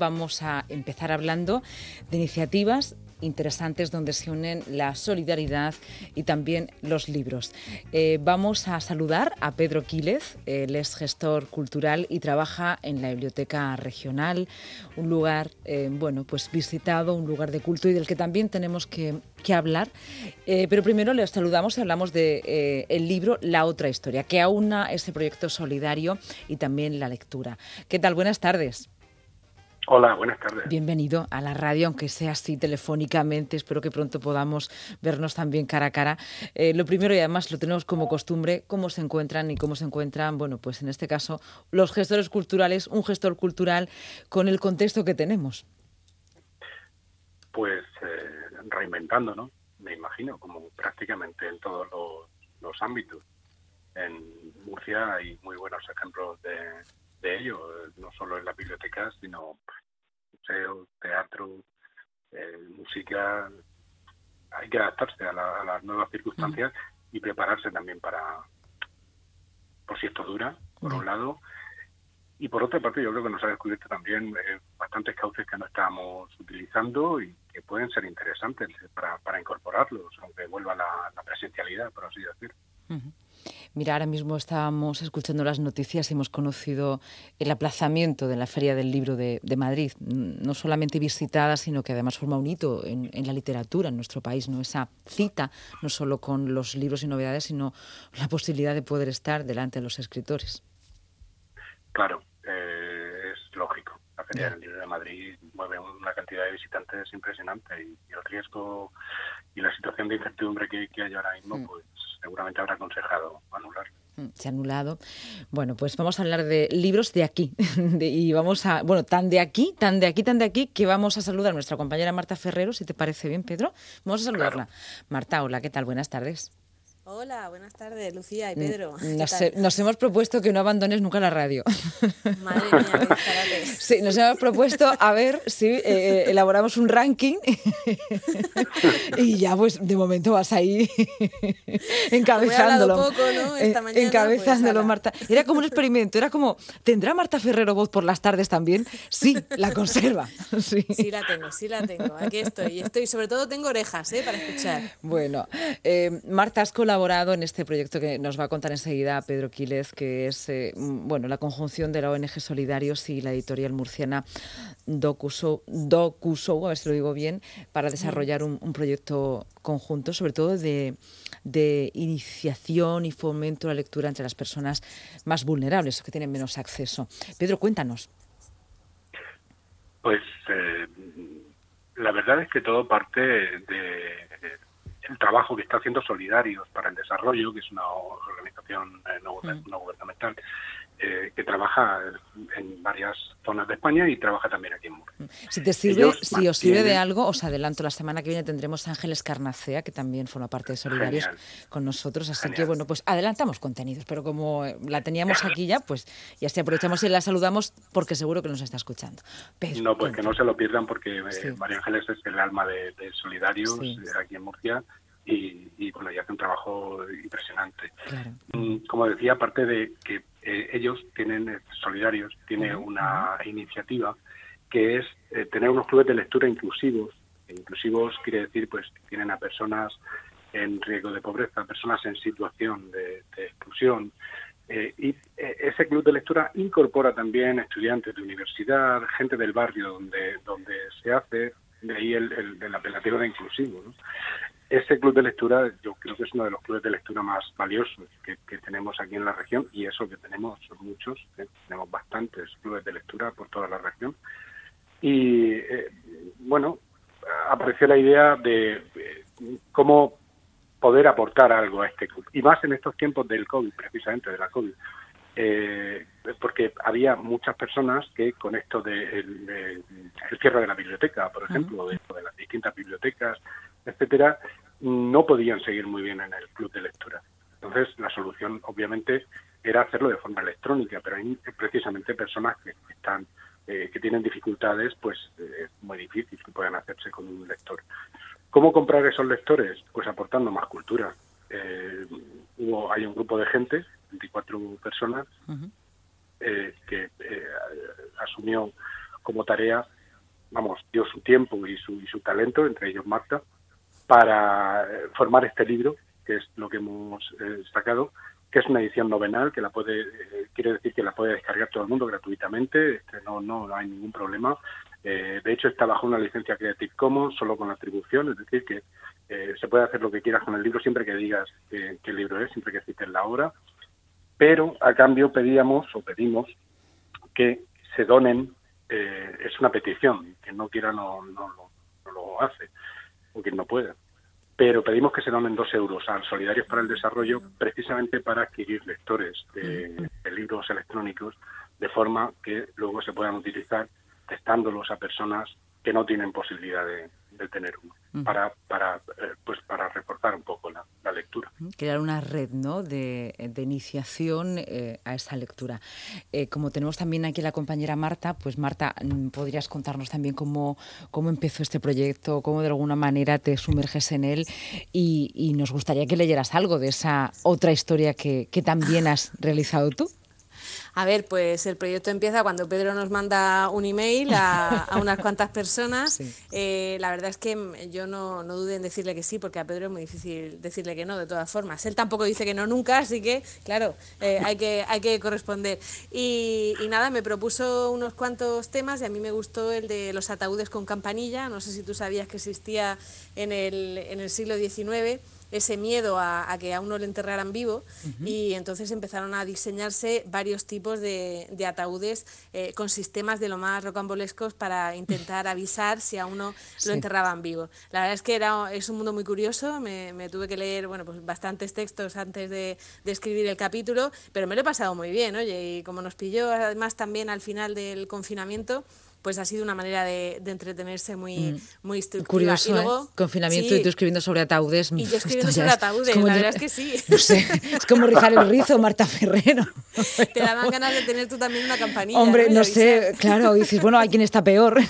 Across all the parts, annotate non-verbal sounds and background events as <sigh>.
Vamos a empezar hablando de iniciativas interesantes donde se unen la solidaridad y también los libros. Eh, vamos a saludar a Pedro Quílez, él es gestor cultural y trabaja en la Biblioteca Regional, un lugar eh, bueno, pues visitado, un lugar de culto y del que también tenemos que, hablar. Eh, pero primero le saludamos y hablamos del de, libro La otra historia, que aúna ese proyecto solidario y también la lectura. ¿Qué tal? Buenas tardes. Hola, buenas tardes. Bienvenido a la radio, aunque sea así telefónicamente. Espero que pronto podamos vernos también cara a cara. Eh, lo primero, y además lo tenemos como costumbre, cómo se encuentran y cómo se encuentran, bueno, pues en este caso, los gestores culturales, un gestor cultural con el contexto que tenemos. Pues eh, reinventando, ¿no? Me imagino, como prácticamente en todos los ámbitos. En Murcia hay muy buenos ejemplos de de ello, no solo en las bibliotecas, sino museos, teatro, eh, música. Hay que adaptarse a, las nuevas circunstancias y prepararse también para, por si esto dura, por un lado. Y por otra parte, yo creo que nos ha descubierto también eh, bastantes cauces que no estábamos utilizando y que pueden ser interesantes para, para incorporarlos, aunque vuelva la, presencialidad, por así decir. Mira, ahora mismo estábamos escuchando las noticias y hemos conocido el aplazamiento de la Feria del Libro de, Madrid, no solamente visitada, sino que además forma un hito en, la literatura en nuestro país, ¿no? Esa cita, no solo con los libros y novedades, sino la posibilidad de poder estar delante de los escritores. Claro, eh, es lógico. La Feria del Libro de Madrid mueve una cantidad de visitantes impresionante y, el riesgo y la situación de incertidumbre que, hay ahora mismo, mm. pues seguramente habrá aconsejado anularlo. Mm, se ha anulado. Bueno, pues vamos a hablar de libros de aquí. <laughs> y vamos a, bueno, tan de aquí, tan de aquí, tan de aquí, que vamos a saludar a nuestra compañera Marta Ferrero, si te parece bien, Pedro. Vamos a saludarla. Marta, hola, ¿qué tal? Buenas tardes. Hola, buenas tardes, Lucía y Pedro. <laughs> Nos, hemos propuesto que no abandones nunca la radio. <laughs> Madre mía, qué Sí, nos hemos propuesto a ver si eh, eh, elaboramos un ranking <laughs> y ya, pues de momento vas ahí encabezándolo. Poco, ¿no? Esta mañana, encabezándolo, pues, Marta. Era como un experimento, era como, ¿tendrá Marta Ferrero voz por las tardes también? Sí, la conserva. Sí, sí la tengo, sí la tengo. Aquí estoy. Estoy, sobre todo tengo orejas ¿eh? para escuchar. Bueno, eh, Marta, has colaborado en este proyecto que nos va a contar enseguida Pedro Quílez, que es eh, bueno, la conjunción de la ONG Solidarios y la editorial murciana DocuShow, a ver si lo digo bien, para desarrollar un, proyecto conjunto, sobre todo de, iniciación y fomento de la lectura entre las personas más vulnerables, que tienen menos acceso. Pedro, cuéntanos. Pues eh, la verdad es que todo parte de el trabajo que está haciendo Solidarios para el Desarrollo, que es una organización eh, no, mm. gubernamental eh, que trabaja en varias zonas de España y trabaja también aquí en Murcia. Si te sirve, si os sirve de algo, os adelanto, la semana que viene tendremos a Ángeles Carnacea, que también forma parte de Solidarios con nosotros, así que bueno, pues adelantamos contenidos, pero como eh, la teníamos aquí ya, pues ya se aprovechamos y la saludamos porque seguro que nos está escuchando. no, pues que no se lo pierdan porque María Ángeles es el alma de, Solidarios aquí en Murcia y, bueno, y hace un trabajo impresionante. Mm, como decía, aparte de que eh, ellos tienen, eh, solidarios, tiene una iniciativa que es eh, tener unos clubes de lectura inclusivos. Inclusivos quiere decir pues que tienen a personas en riesgo de pobreza, personas en situación de, exclusión. y ese club de lectura incorpora también estudiantes de universidad, gente del barrio donde, donde se hace, de ahí el, el, apelativo de inclusivo. ¿no? Ese club de lectura yo creo que es uno de los clubes de lectura más valiosos que, tenemos aquí en la región y eso que tenemos son muchos, ¿eh? tenemos bastantes clubes de lectura por toda la región. Y eh, bueno, apareció la idea de cómo poder aportar algo a este club, y más en estos tiempos del COVID, precisamente de la COVID. Eh, porque había muchas personas que con esto del de, el cierre de la biblioteca, por ejemplo, de, de las distintas bibliotecas, etcétera, no podían seguir muy bien en el club de lectura. Entonces, la solución, obviamente, era hacerlo de forma electrónica, pero hay precisamente personas que están eh, que tienen dificultades, pues eh, es muy difícil que puedan hacerse con un lector. ¿Cómo comprar esos lectores? Pues aportando más cultura. Eh, hubo, hay un grupo de gente, 24 personas, que asumió como tarea, vamos, dio su tiempo y su, y su talento, entre ellos Marta, para eh, formar este libro, que es lo que hemos eh, sacado, que es una edición novenal, que la puede, eh, quiere decir que la puede descargar todo el mundo gratuitamente, este, no, no, hay ningún problema. de hecho, está bajo una licencia Creative Commons, solo con atribución, es decir, que se puede hacer lo que quieras con el libro siempre que digas qué libro es, siempre que cites la obra. Pero a cambio pedíamos o pedimos que se donen, es una petición, quien no quiera no, no, no lo hace o quien no pueda. Pero pedimos que se donen dos euros a Solidarios para el Desarrollo precisamente para adquirir lectores de, libros electrónicos de forma que luego se puedan utilizar testándolos a personas que no tienen posibilidad de, de tener uno para, para, eh, pues para reforzar un poco la, lectura. Crear una red ¿no? de, iniciación eh, a esa lectura. Eh, como tenemos también aquí la compañera Marta, pues Marta, mm, ¿podrías contarnos también cómo, cómo empezó este proyecto, cómo de alguna manera te sumerges en él? Y, y nos gustaría que leyeras algo de esa otra historia que, que también has realizado tú. A ver, pues el proyecto empieza cuando Pedro nos manda un email a, unas cuantas personas. <laughs> Eh, la verdad es que yo no, no dudé en decirle que sí, porque a Pedro es muy difícil decirle que no, de todas formas. Él tampoco dice que no nunca, así que, claro, eh, hay, que, hay que corresponder. Y, y, nada, me propuso unos cuantos temas y a mí me gustó el de los ataúdes con campanilla. No sé si tú sabías que existía en el, en el siglo XIX ese miedo a, que a uno le enterraran vivo y entonces empezaron a diseñarse varios tipos de, ataúdes eh, con sistemas de lo más rocambolescos para intentar <laughs> avisar si a uno lo enterraban vivo. La verdad es que era, es un mundo muy curioso, me, tuve que leer bueno, pues bastantes textos antes de, de, escribir el capítulo, pero me lo he pasado muy bien, oye, y como nos pilló además también al final del confinamiento, pues ha sido una manera de, entretenerse muy, mm. muy instructiva. Curioso, y luego, ¿eh? Confinamiento y tú escribiendo sobre ataúdes. Y yo <laughs> escribiendo sobre ataúdes, la verdad es que sí. <laughs> No sé, es como rizar el rizo, Marta Ferrero. <laughs> Te daban ganas de tener tú también una campanilla. Hombre, no, sé, claro, dices, bueno, hay quien está peor.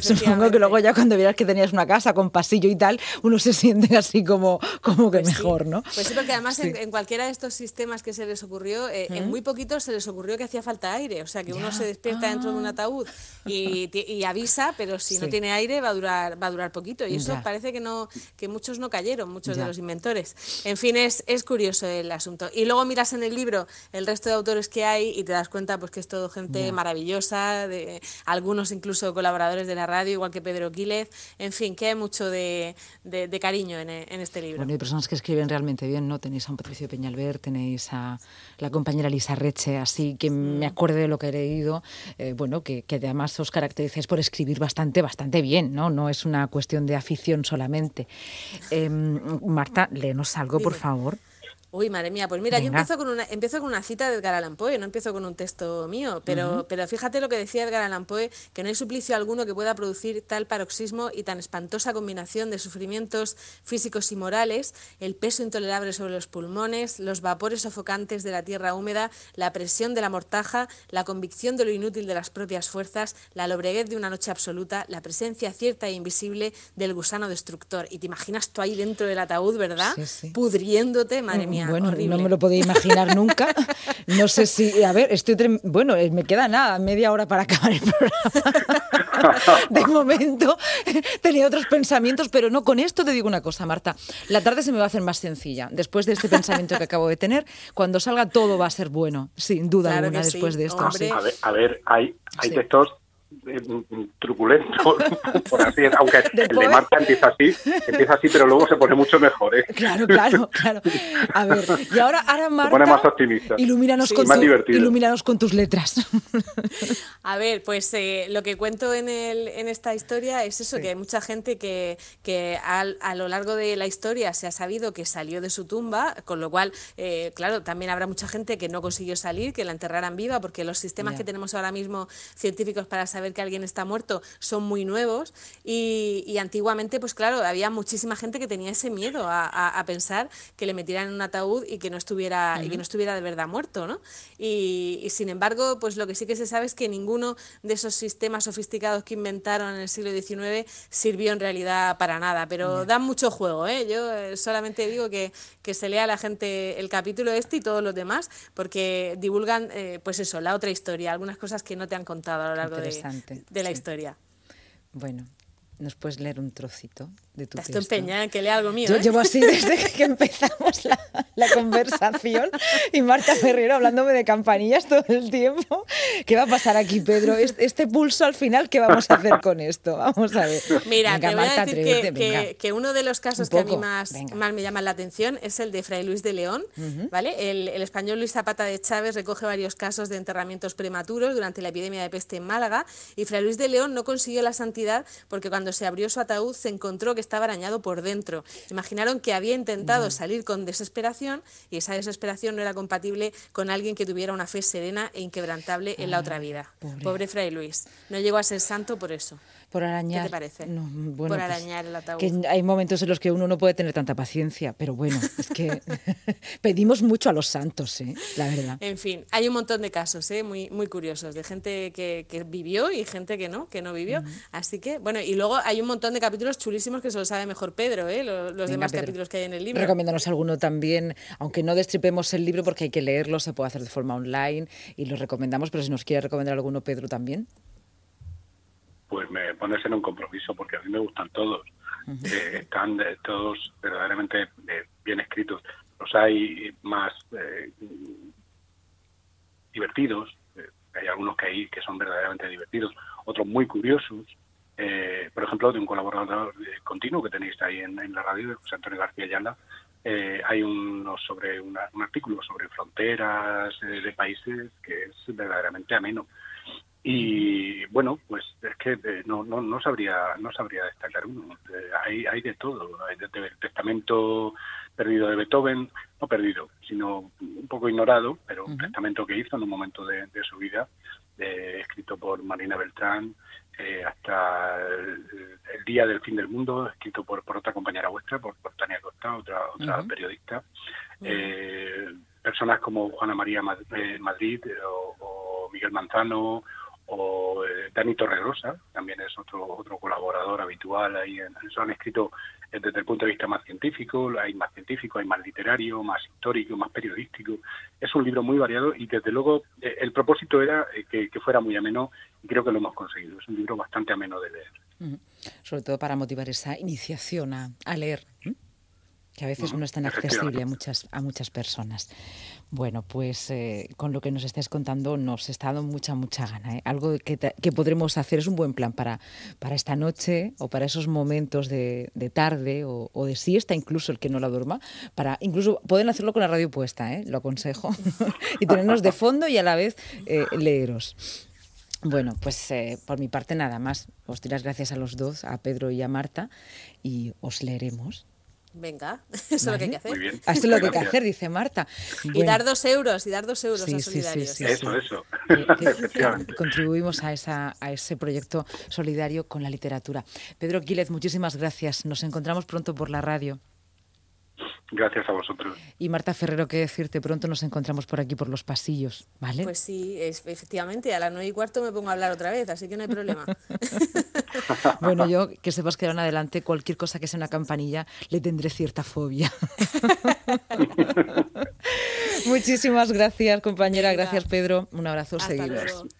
Supongo que luego ya cuando vieras que tenías una casa con pasillo y tal, uno se siente así como, como que pues mejor, ¿no? Pues sí, porque además en, cualquiera de estos sistemas que se les ocurrió, eh, en muy poquito se les ocurrió que hacía falta aire, o sea, que uno se despierta dentro de un ah. Ataúd y, avisa, pero si no tiene aire va a durar va a durar poquito y eso parece que no que muchos no cayeron, muchos de los inventores. En fin, es, es curioso el asunto. Y luego miras en el libro el resto de autores que hay y te das cuenta pues que es todo gente maravillosa, de algunos incluso colaboradores de la radio, igual que Pedro Quílez, en fin, que hay mucho de, de, cariño en, en, este libro. Bueno, hay personas que escriben realmente bien, ¿no? Tenéis a un Patricio Peñalver, tenéis a la compañera Lisa Reche, así que me acuerdo de lo que he leído, eh, bueno, que, que además os caracterizáis por escribir bastante, bastante bien, ¿no? No es una cuestión de afición solamente. Em, Marta, léenos algo, por favor. Uy, madre mía, pues mira, yo empiezo con, una, empiezo con una cita de Edgar Allan Poe, no empiezo con un texto mío, pero, pero fíjate lo que decía Edgar Allan Poe, que no hay suplicio alguno que pueda producir tal paroxismo y tan espantosa combinación de sufrimientos físicos y morales, el peso intolerable sobre los pulmones, los vapores sofocantes de la tierra húmeda, la presión de la mortaja, la convicción de lo inútil de las propias fuerzas, la lobreguez de una noche absoluta, la presencia cierta e invisible del gusano destructor. Y te imaginas tú ahí dentro del ataúd, ¿verdad? Pudriéndote, madre mía bueno, no me lo podía imaginar <laughs> nunca. No sé si, a ver, estoy, bueno, eh, me queda nada, media hora para acabar el programa. De momento <laughs> tenía otros pensamientos, pero no, con esto te digo una cosa, Marta. La tarde se me va a hacer más sencilla. Después de este pensamiento que acabo de tener, cuando salga todo va a ser bueno, sin duda alguna, después de esto. A ver, hay, hay textos truculento, <laughs> por así decirlo, aunque el de Marta empieza así, empieza así, pero luego se pone mucho mejor. ¿eh? Claro, claro, claro. A ver, y ahora, ahora Marta, se pone más optimista. Ilumínanos, con, ilumínanos con tus letras. A ver, pues eh, lo que cuento en, el, en esta historia es eso, que hay mucha gente que, que a, lo largo de la historia se ha sabido que salió de su tumba, con lo cual, eh, claro, también habrá mucha gente que no consiguió salir, que la enterraran viva, porque los sistemas que tenemos ahora mismo científicos para saber saber que alguien está muerto son muy nuevos y, antiguamente, pues claro, había muchísima gente que tenía ese miedo a, pensar que le metieran en un ataúd y que no estuviera, y que no estuviera de verdad muerto, ¿no? Y, sin embargo, pues lo que sí que se sabe es que ninguno de esos sistemas sofisticados que inventaron en el siglo XIX sirvió en realidad para nada, pero dan mucho juego, ¿eh? Yo eh, solamente digo que, que se lea a la gente el capítulo este y todos los demás, porque divulgan, eh, pues eso, la otra historia, algunas cosas que no te han contado a lo largo de, de, la historia. Bueno, ¿nos puedes leer un trocito? De tu Estás empeñada en que lea algo mío. Yo ¿eh? llevo así <laughs> desde que empezamos la, conversación y Marta Ferrero hablándome de campanillas todo el tiempo. ¿Qué va a pasar aquí, Pedro? Este, pulso al final, ¿qué vamos a hacer con esto? Vamos a ver. Mira, te voy a decir que, uno de los casos que a mí más, más me llama la atención es el de Fray Luis de León. ¿vale? El, el español Luis Zapata de Chávez recoge varios casos de enterramientos prematuros durante la epidemia de peste en Málaga y Fray Luis de León no consiguió la santidad porque cuando se abrió su ataúd se encontró que estaba arañado por dentro. Imaginaron que había intentado salir con desesperación y esa desesperación no era compatible con alguien que tuviera una fe serena e inquebrantable en la otra vida. Pobre Fray Luis. No llegó a ser santo por eso por arañar. ¿Qué te parece? por pues, arañar el ataúd. Que hay momentos en los que uno no puede tener tanta paciencia, pero bueno, es que <laughs> pedimos mucho a los santos, ¿eh? la verdad. En fin, hay un montón de casos ¿eh? muy, muy curiosos, de gente que, que vivió y gente que no, que no vivió. Así que, bueno, y luego hay un montón de capítulos chulísimos que se lo sabe mejor Pedro, ¿eh? los, demás capítulos que hay en el libro. Recomiéndanos alguno también, aunque no destripemos el libro porque hay que leerlo, se puede hacer de forma online y lo recomendamos, pero si nos quiere recomendar alguno Pedro también pues me pones en un compromiso porque a mí me gustan todos. Eh, están todos verdaderamente eh, bien escritos. Los hay más eh, divertidos, hay algunos que hay que son verdaderamente divertidos, otros muy curiosos. Por ejemplo, de un colaborador continuo que tenéis ahí en, la radio, de José Antonio García Ayala, hay uno sobre un artículo sobre fronteras de países que es verdaderamente ameno. Y bueno, pues es que eh, no, no, no sabría no sabría destacar uno. Eh, hay, hay de todo. Hay el testamento perdido de Beethoven, no perdido, sino un poco ignorado, pero un testamento que hizo en un momento de, su vida, escrito por Marina Beltrán, eh, hasta el, día del fin del mundo, escrito por, por otra compañera vuestra, por, Tania Costa, otra, otra periodista. personas como Juana María Madrid o, o Miguel Manzano o eh, Dani Torregrosa, también es otro otro colaborador habitual ahí en eso han escrito eh, desde el punto de vista más científico, hay más científico, hay más literario, más histórico, más periodístico. Es un libro muy variado y desde luego eh, el propósito era que, fuera muy ameno y creo que lo hemos conseguido. Es un libro bastante ameno de leer. Sobre todo para motivar esa iniciación a, leer que a veces no es tan accesible a muchas, a muchas personas. Bueno, pues eh, con lo que nos estáis contando nos está dando mucha, mucha gana. ¿eh? Algo que, que, podremos hacer es un buen plan para, para esta noche o para esos momentos de, tarde o, de siesta, incluso el que no la duerma, para incluso pueden hacerlo con la radio puesta, ¿eh? lo aconsejo, <laughs> y tenernos de fondo y a la vez leeros. Bueno, pues por mi parte nada más. Os doy las gracias a los dos, a Pedro y a Marta, y os leeremos Venga, <laughs> eso es lo que hay que hacer. Esto es lo que hay que hacer, dice Marta. Y dar dos euros, y dar dos euros a Solidarios. Sí, eso, eso. <laughs> contribuimos a, esa, a ese proyecto solidario con la literatura. Pedro Quílez, muchísimas gracias. Nos encontramos pronto por la radio. Gracias a vosotros. Y Marta Ferrero, qué decirte, pronto nos encontramos por aquí, por los pasillos, ¿vale? Pues sí, efectivamente, a las nueve y cuarto me pongo a hablar otra vez, así que no hay problema. <laughs> bueno, yo <laughs> que sepas que en adelante cualquier cosa que sea una campanilla le tendré cierta fobia. <laughs> Muchísimas gracias, compañera. Gracias, Pedro. Un abrazo. Seguimos.